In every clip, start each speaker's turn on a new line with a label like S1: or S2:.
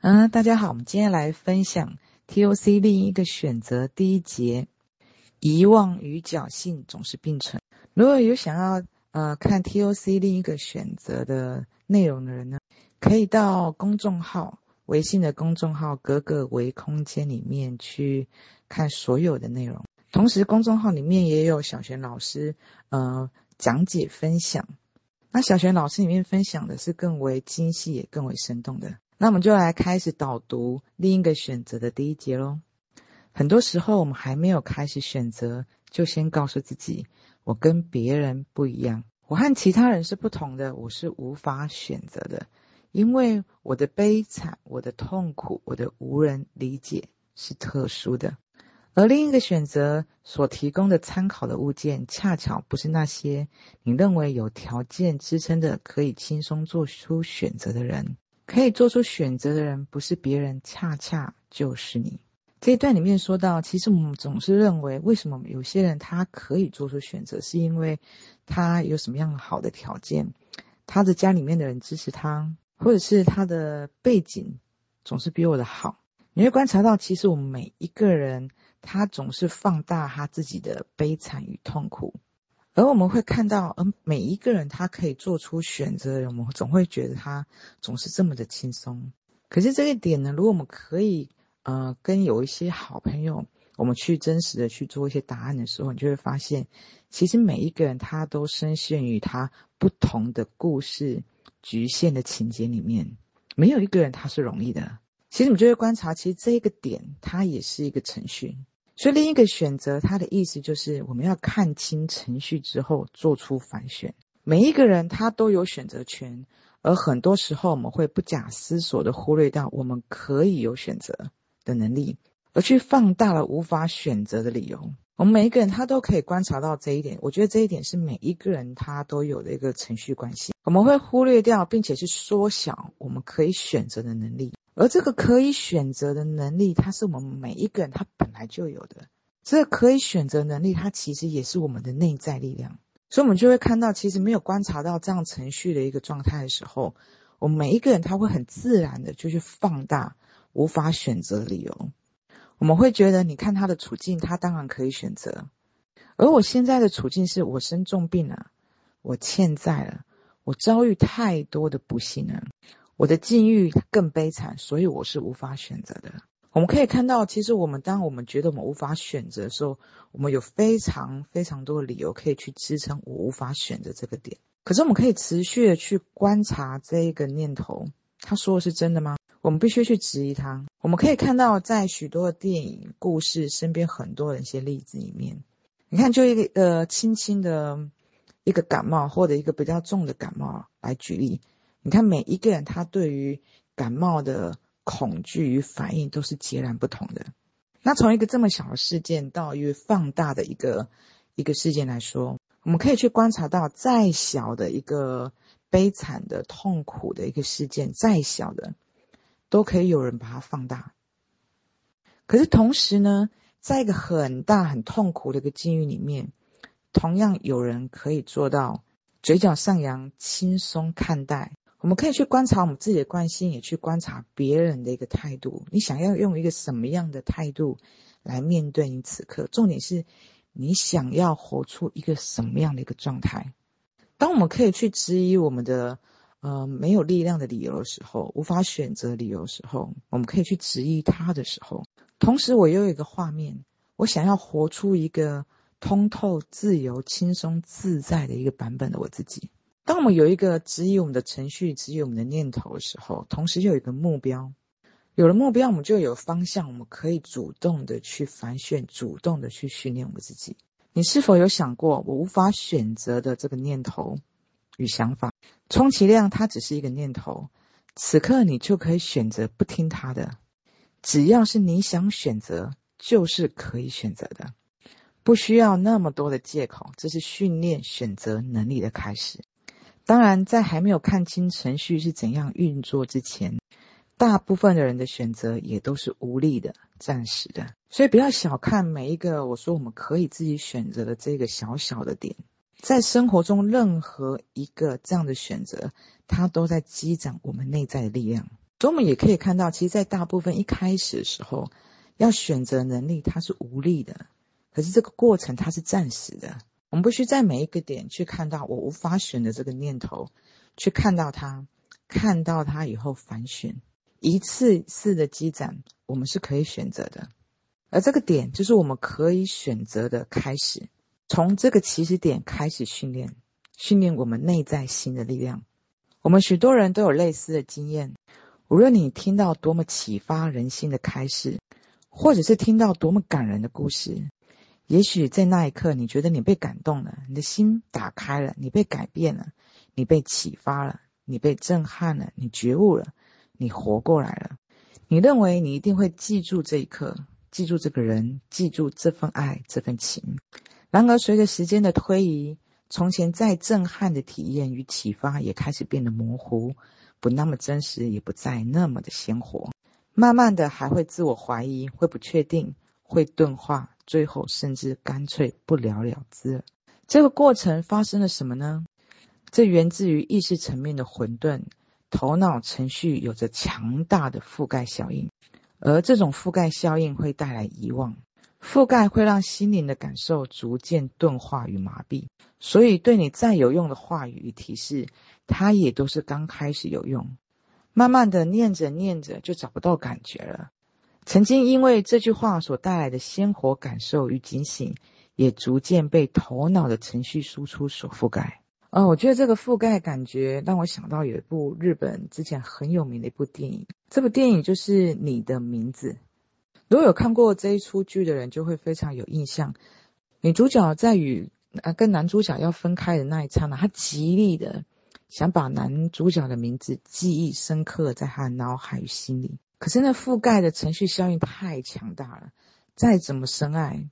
S1: 嗯，大家好，我们今天来分享 TOC 另一个选择第一节，遗忘与侥幸总是并存。如果有想要呃看 TOC 另一个选择的内容的人呢，可以到公众号、微信的公众号“格格微空间”里面去看所有的内容。同时，公众号里面也有小璇老师呃讲解分享。那小璇老师里面分享的是更为精细也更为生动的。那我们就来开始导读另一个选择的第一节喽。很多时候，我们还没有开始选择，就先告诉自己：“我跟别人不一样，我和其他人是不同的，我是无法选择的，因为我的悲惨、我的痛苦、我的无人理解是特殊的。”而另一个选择所提供的参考的物件，恰巧不是那些你认为有条件支撑的、可以轻松做出选择的人。可以做出选择的人不是别人，恰恰就是你。这一段里面说到，其实我们总是认为，为什么有些人他可以做出选择，是因为他有什么样好的条件，他的家里面的人支持他，或者是他的背景总是比我的好。你会观察到，其实我们每一个人，他总是放大他自己的悲惨与痛苦。而我们会看到，而每一个人他可以做出选择，我们总会觉得他总是这么的轻松。可是这个点呢，如果我们可以呃跟有一些好朋友，我们去真实的去做一些答案的时候，你就会发现，其实每一个人他都深陷于他不同的故事局限的情节里面，没有一个人他是容易的。其实我们就会观察，其实这个点它也是一个程序。所以另一个选择，它的意思就是我们要看清程序之后做出反选。每一个人他都有选择权，而很多时候我们会不假思索地忽略掉我们可以有选择的能力，而去放大了无法选择的理由。我们每一个人他都可以观察到这一点，我觉得这一点是每一个人他都有的一个程序关系。我们会忽略掉，并且是缩小我们可以选择的能力。而这个可以选择的能力，它是我们每一个人他本来就有的。这个可以选择能力，它其实也是我们的内在力量。所以，我们就会看到，其实没有观察到这样程序的一个状态的时候，我们每一个人他会很自然的就去放大无法选择理由。我们会觉得，你看他的处境，他当然可以选择。而我现在的处境是我生重病了，我欠债了，我遭遇太多的不幸了。我的境遇更悲惨，所以我是无法选择的。我们可以看到，其实我们当我们觉得我们无法选择的时候，我们有非常非常多的理由可以去支撑我无法选择这个点。可是我们可以持续的去观察这一个念头，他说的是真的吗？我们必须去质疑他。我们可以看到，在许多的电影、故事、身边很多的一些例子里面，你看，就一个呃轻轻的一个感冒，或者一个比较重的感冒来举例。你看，每一个人他对于感冒的恐惧与反应都是截然不同的。那从一个这么小的事件到一个放大的一个一个事件来说，我们可以去观察到，再小的一个悲惨的、痛苦的一个事件，再小的，都可以有人把它放大。可是同时呢，在一个很大很痛苦的一个境遇里面，同样有人可以做到嘴角上扬，轻松看待。我们可以去观察我们自己的惯性，也去观察别人的一个态度。你想要用一个什么样的态度来面对你此刻？重点是，你想要活出一个什么样的一个状态？当我们可以去质疑我们的呃没有力量的理由的时候，无法选择理由的时候，我们可以去质疑它的时候，同时我又有一个画面，我想要活出一个通透、自由、轻松、自在的一个版本的我自己。当我们有一个指引我们的程序、指引我们的念头的时候，同时又有一个目标，有了目标，我们就有方向，我们可以主动的去反选，主动的去训练我们自己。你是否有想过，我无法选择的这个念头与想法，充其量它只是一个念头，此刻你就可以选择不听它的。只要是你想选择，就是可以选择的，不需要那么多的借口。这是训练选择能力的开始。当然，在还没有看清程序是怎样运作之前，大部分的人的选择也都是无力的、暂时的。所以，不要小看每一个我说我们可以自己选择的这个小小的点，在生活中任何一个这样的选择，它都在积攒我们内在的力量。所以我们也可以看到，其实，在大部分一开始的时候，要选择能力它是无力的，可是这个过程它是暂时的。我们不需在每一个点去看到我无法选的这个念头，去看到它，看到它以后反选，一次次的积攒，我们是可以选择的。而这个点就是我们可以选择的开始，从这个起始点开始训练，训练我们内在心的力量。我们许多人都有类似的经验。无论你听到多么启发人心的开示，或者是听到多么感人的故事，也许在那一刻你觉得你被感动了，你的心打开了，你被改变了，你被启发了，你被震撼了，你觉悟了，你活过来了。你认为你一定会记住这一刻，记住这个人，记住这份爱，这份情。然而，随着时间的推移，从前再震撼的体验与启发也开始变得模糊。不那么真实，也不再那么的鲜活。慢慢的，还会自我怀疑，会不确定，会钝化，最后甚至干脆不了了之。这个过程发生了什么呢？这源自于意识层面的混沌，头脑程序有着强大的覆盖效应，而这种覆盖效应会带来遗忘。覆盖会让心灵的感受逐渐钝化与麻痹，所以对你再有用的话语与提示，它也都是刚开始有用，慢慢的念着念着就找不到感觉了。曾经因为这句话所带来的鲜活感受与警醒，也逐渐被头脑的程序输出所覆盖。哦，我觉得这个覆盖感觉让我想到有一部日本之前很有名的一部电影，这部电影就是《你的名字》。如果有看过这一出剧的人，就会非常有印象。女主角在与呃跟男主角要分开的那一刹那，她极力的想把男主角的名字记忆深刻在她的脑海与心里。可是那覆盖的程序效应太强大了，再怎么深爱，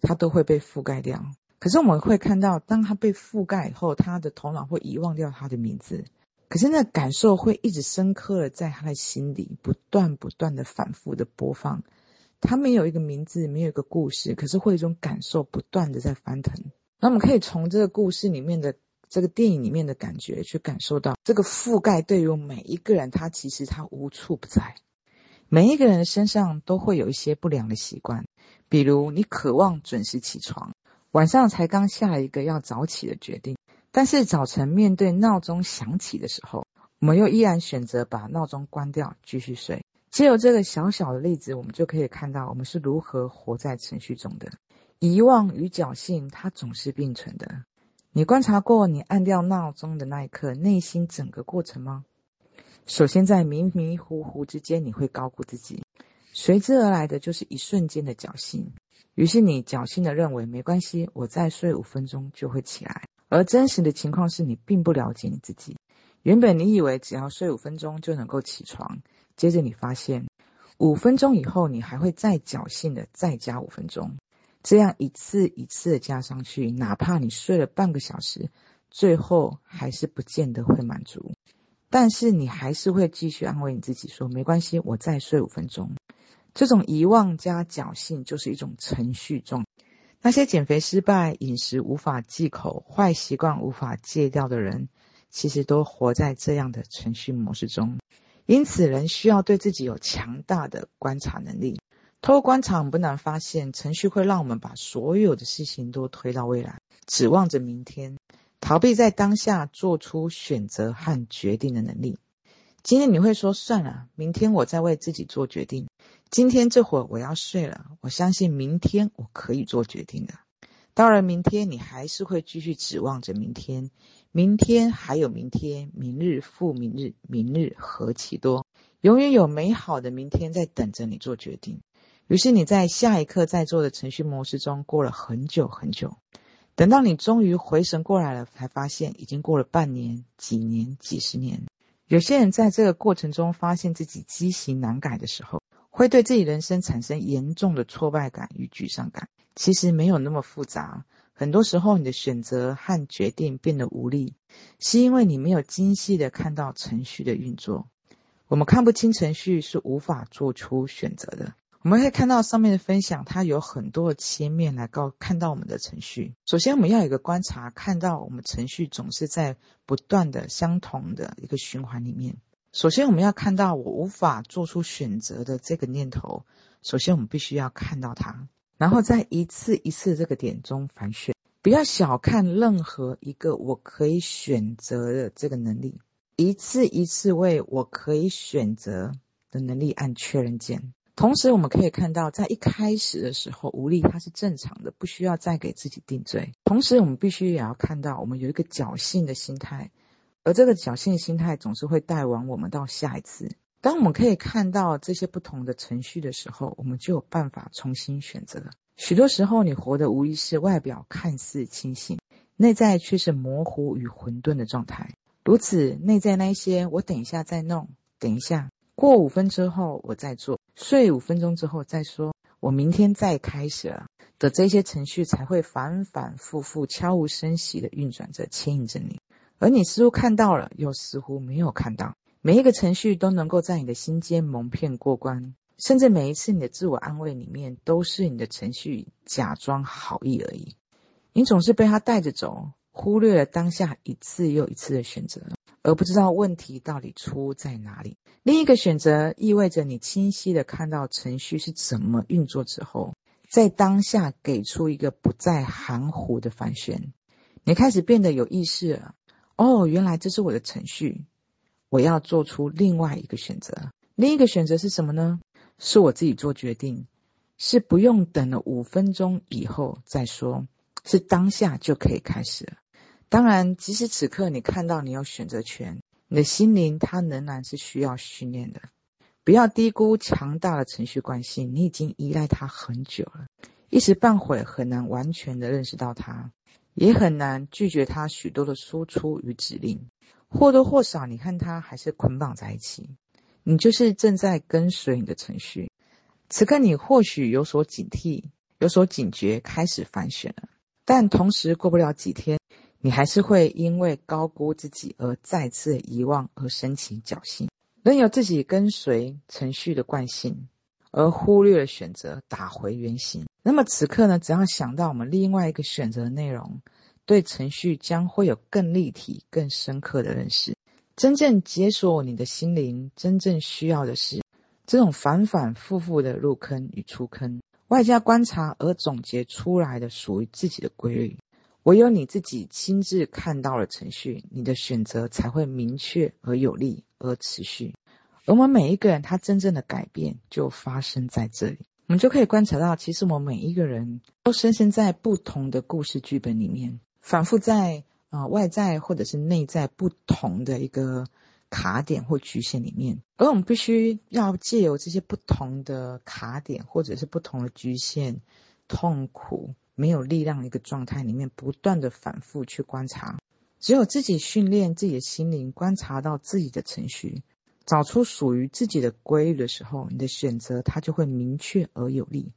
S1: 它都会被覆盖掉。可是我们会看到，当她被覆盖以后，他的头脑会遗忘掉他的名字。可是那感受会一直深刻的在他的心里，不断不断的反复的播放。他没有一个名字，没有一个故事，可是会有一种感受不断的在翻腾。那我们可以从这个故事里面的这个电影里面的感觉去感受到，这个覆盖对于每一个人，他其实他无处不在。每一个人身上都会有一些不良的习惯，比如你渴望准时起床，晚上才刚下一个要早起的决定。但是早晨面对闹钟响起的时候，我们又依然选择把闹钟关掉，继续睡。借由这个小小的例子，我们就可以看到我们是如何活在程序中的。遗忘与侥幸，它总是并存的。你观察过你按掉闹钟的那一刻，内心整个过程吗？首先，在迷迷糊糊之间，你会高估自己，随之而来的就是一瞬间的侥幸。于是你侥幸地认为没关系，我再睡五分钟就会起来。而真实的情况是你并不了解你自己。原本你以为只要睡五分钟就能够起床，接着你发现五分钟以后你还会再侥幸的再加五分钟，这样一次一次的加上去，哪怕你睡了半个小时，最后还是不见得会满足。但是你还是会继续安慰你自己说没关系，我再睡五分钟。这种遗忘加侥幸就是一种程序状。那些减肥失败、饮食无法忌口、坏习惯无法戒掉的人，其实都活在这样的程序模式中。因此，人需要对自己有强大的观察能力。透过观察，我们不难发现，程序会让我们把所有的事情都推到未来，指望着明天，逃避在当下做出选择和决定的能力。今天你会说算了，明天我再为自己做决定。今天这会儿我要睡了，我相信明天我可以做决定的。当然，明天你还是会继续指望着明天，明天还有明天，明日复明日，明日何其多，永远有美好的明天在等着你做决定。于是你在下一刻在做的程序模式中过了很久很久，等到你终于回神过来了，才发现已经过了半年、几年、几十年。有些人在这个过程中发现自己积习难改的时候，会对自己人生产生严重的挫败感与沮丧感。其实没有那么复杂，很多时候你的选择和决定变得无力，是因为你没有精细的看到程序的运作。我们看不清程序，是无法做出选择的。我们可以看到上面的分享，它有很多的切面来告看到我们的程序。首先，我们要有一个观察，看到我们程序总是在不断的相同的一个循环里面。首先，我们要看到我无法做出选择的这个念头。首先，我们必须要看到它，然后在一次一次这个点中反选。不要小看任何一个我可以选择的这个能力，一次一次为我可以选择的能力按确认键。同时，我们可以看到，在一开始的时候，无力它是正常的，不需要再给自己定罪。同时，我们必须也要看到，我们有一个侥幸的心态。而这个侥幸心态总是会带往我们到下一次。当我们可以看到这些不同的程序的时候，我们就有办法重新选择了。许多时候，你活的无疑是外表看似清醒，内在却是模糊与混沌的状态。如此，内在那一些“我等一下再弄”，“等一下过五分钟后我再做”，“睡五分钟之后再说”，“我明天再开始了”的这些程序，才会反反复复、悄无声息地运转着，牵引着你。而你似乎看到了，又似乎没有看到。每一个程序都能够在你的心间蒙骗过关，甚至每一次你的自我安慰里面，都是你的程序假装好意而已。你总是被他带着走，忽略了当下一次又一次的选择，而不知道问题到底出在哪里。另一个选择意味着你清晰地看到程序是怎么运作之后，在当下给出一个不再含糊的反旋。你开始变得有意识了。哦，原来这是我的程序，我要做出另外一个选择。另一个选择是什么呢？是我自己做决定，是不用等了五分钟以后再说，是当下就可以开始了。当然，即使此刻你看到你有选择权，你的心灵它仍然是需要训练的。不要低估强大的程序惯性，你已经依赖它很久了，一时半会很难完全的认识到它。也很难拒绝它许多的输出与指令，或多或少，你看它还是捆绑在一起。你就是正在跟随你的程序。此刻你或许有所警惕，有所警觉，开始反选了。但同时，过不了几天，你还是会因为高估自己而再次遗忘而升起侥幸，仍有自己跟随程序的惯性，而忽略了选择，打回原形。那么此刻呢，只要想到我们另外一个选择的内容，对程序将会有更立体、更深刻的认识。真正解锁你的心灵，真正需要的是这种反反复复的入坑与出坑，外加观察而总结出来的属于自己的规律。唯有你自己亲自看到了程序，你的选择才会明确而有力而持续。而我们每一个人，他真正的改变就发生在这里。我们就可以观察到，其实我们每一个人都深深在不同的故事剧本里面，反复在啊、外在或者是内在不同的一个卡点或局限里面，而我们必须要借由这些不同的卡点或者是不同的局限、痛苦、没有力量的一个状态里面，不断的反复去观察。只有自己训练自己的心灵，观察到自己的程序。找出属于自己的规律的时候，你的选择它就会明确而有力。